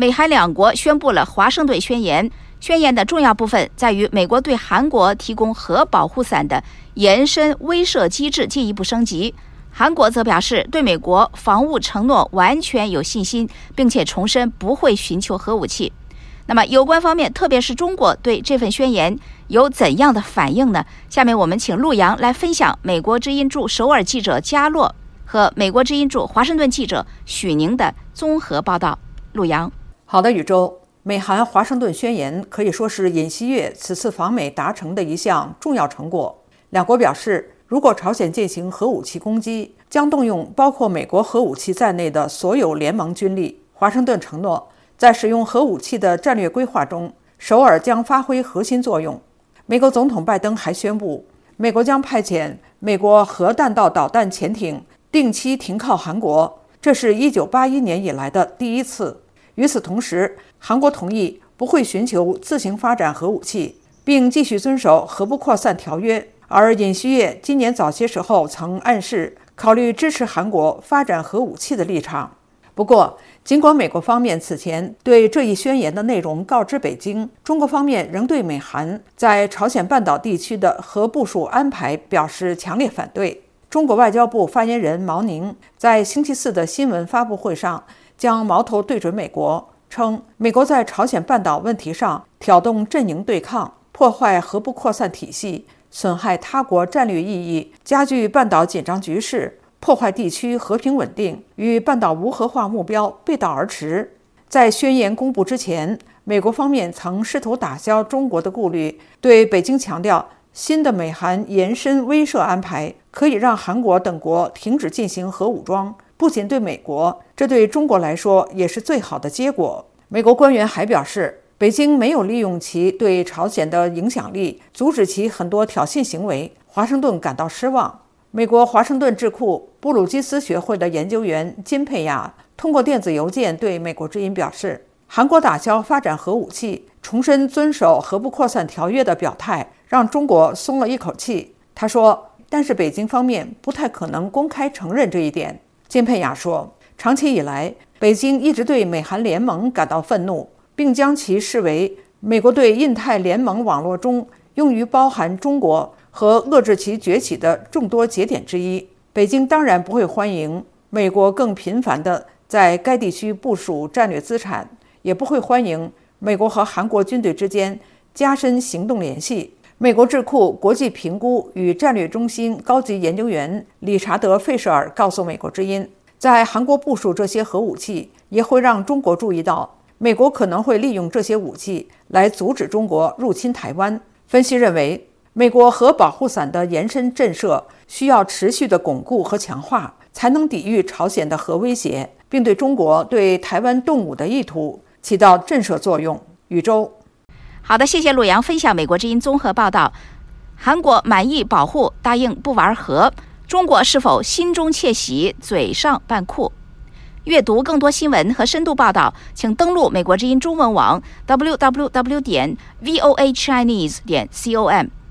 美韩两国宣布了华盛顿宣言。宣言的重要部分在于，美国对韩国提供核保护伞的延伸威慑机制进一步升级。韩国则表示对美国防务承诺完全有信心，并且重申不会寻求核武器。那么，有关方面，特别是中国对这份宣言有怎样的反应呢？下面我们请陆洋来分享美国之音驻首尔记者加洛和美国之音驻华盛顿记者许宁的综合报道。陆洋，好的，宇宙。美韩华盛顿宣言可以说是尹锡悦此次访美达成的一项重要成果。两国表示，如果朝鲜进行核武器攻击，将动用包括美国核武器在内的所有联盟军力。华盛顿承诺，在使用核武器的战略规划中，首尔将发挥核心作用。美国总统拜登还宣布，美国将派遣美国核弹道导弹潜艇定期停靠韩国，这是一九八一年以来的第一次。与此同时，韩国同意不会寻求自行发展核武器，并继续遵守核不扩散条约。而尹锡悦今年早些时候曾暗示考虑支持韩国发展核武器的立场。不过，尽管美国方面此前对这一宣言的内容告知北京，中国方面仍对美韩在朝鲜半岛地区的核部署安排表示强烈反对。中国外交部发言人毛宁在星期四的新闻发布会上。将矛头对准美国，称美国在朝鲜半岛问题上挑动阵营对抗，破坏核不扩散体系，损害他国战略意义，加剧半岛紧张局势，破坏地区和平稳定，与半岛无核化目标背道而驰。在宣言公布之前，美国方面曾试图打消中国的顾虑，对北京强调，新的美韩延伸威慑安排可以让韩国等国停止进行核武装。不仅对美国，这对中国来说也是最好的结果。美国官员还表示，北京没有利用其对朝鲜的影响力阻止其很多挑衅行为。华盛顿感到失望。美国华盛顿智库布鲁基斯学会的研究员金佩亚通过电子邮件对美国之音表示，韩国打消发展核武器、重申遵守核不扩散条约的表态，让中国松了一口气。他说：“但是北京方面不太可能公开承认这一点。”金佩雅说：“长期以来，北京一直对美韩联盟感到愤怒，并将其视为美国对印太联盟网络中用于包含中国和遏制其崛起的众多节点之一。北京当然不会欢迎美国更频繁地在该地区部署战略资产，也不会欢迎美国和韩国军队之间加深行动联系。”美国智库国际评估与战略中心高级研究员理查德·费舍尔告诉美国之音，在韩国部署这些核武器，也会让中国注意到，美国可能会利用这些武器来阻止中国入侵台湾。分析认为，美国核保护伞的延伸震慑需要持续的巩固和强化，才能抵御朝鲜的核威胁，并对中国对台湾动武的意图起到震慑作用。宇宙。好的，谢谢陆洋分享美国之音综合报道。韩国满意保护，答应不玩核，中国是否心中窃喜，嘴上扮酷？阅读更多新闻和深度报道，请登录美国之音中文网 w w w 点 v o a chinese 点 c o m。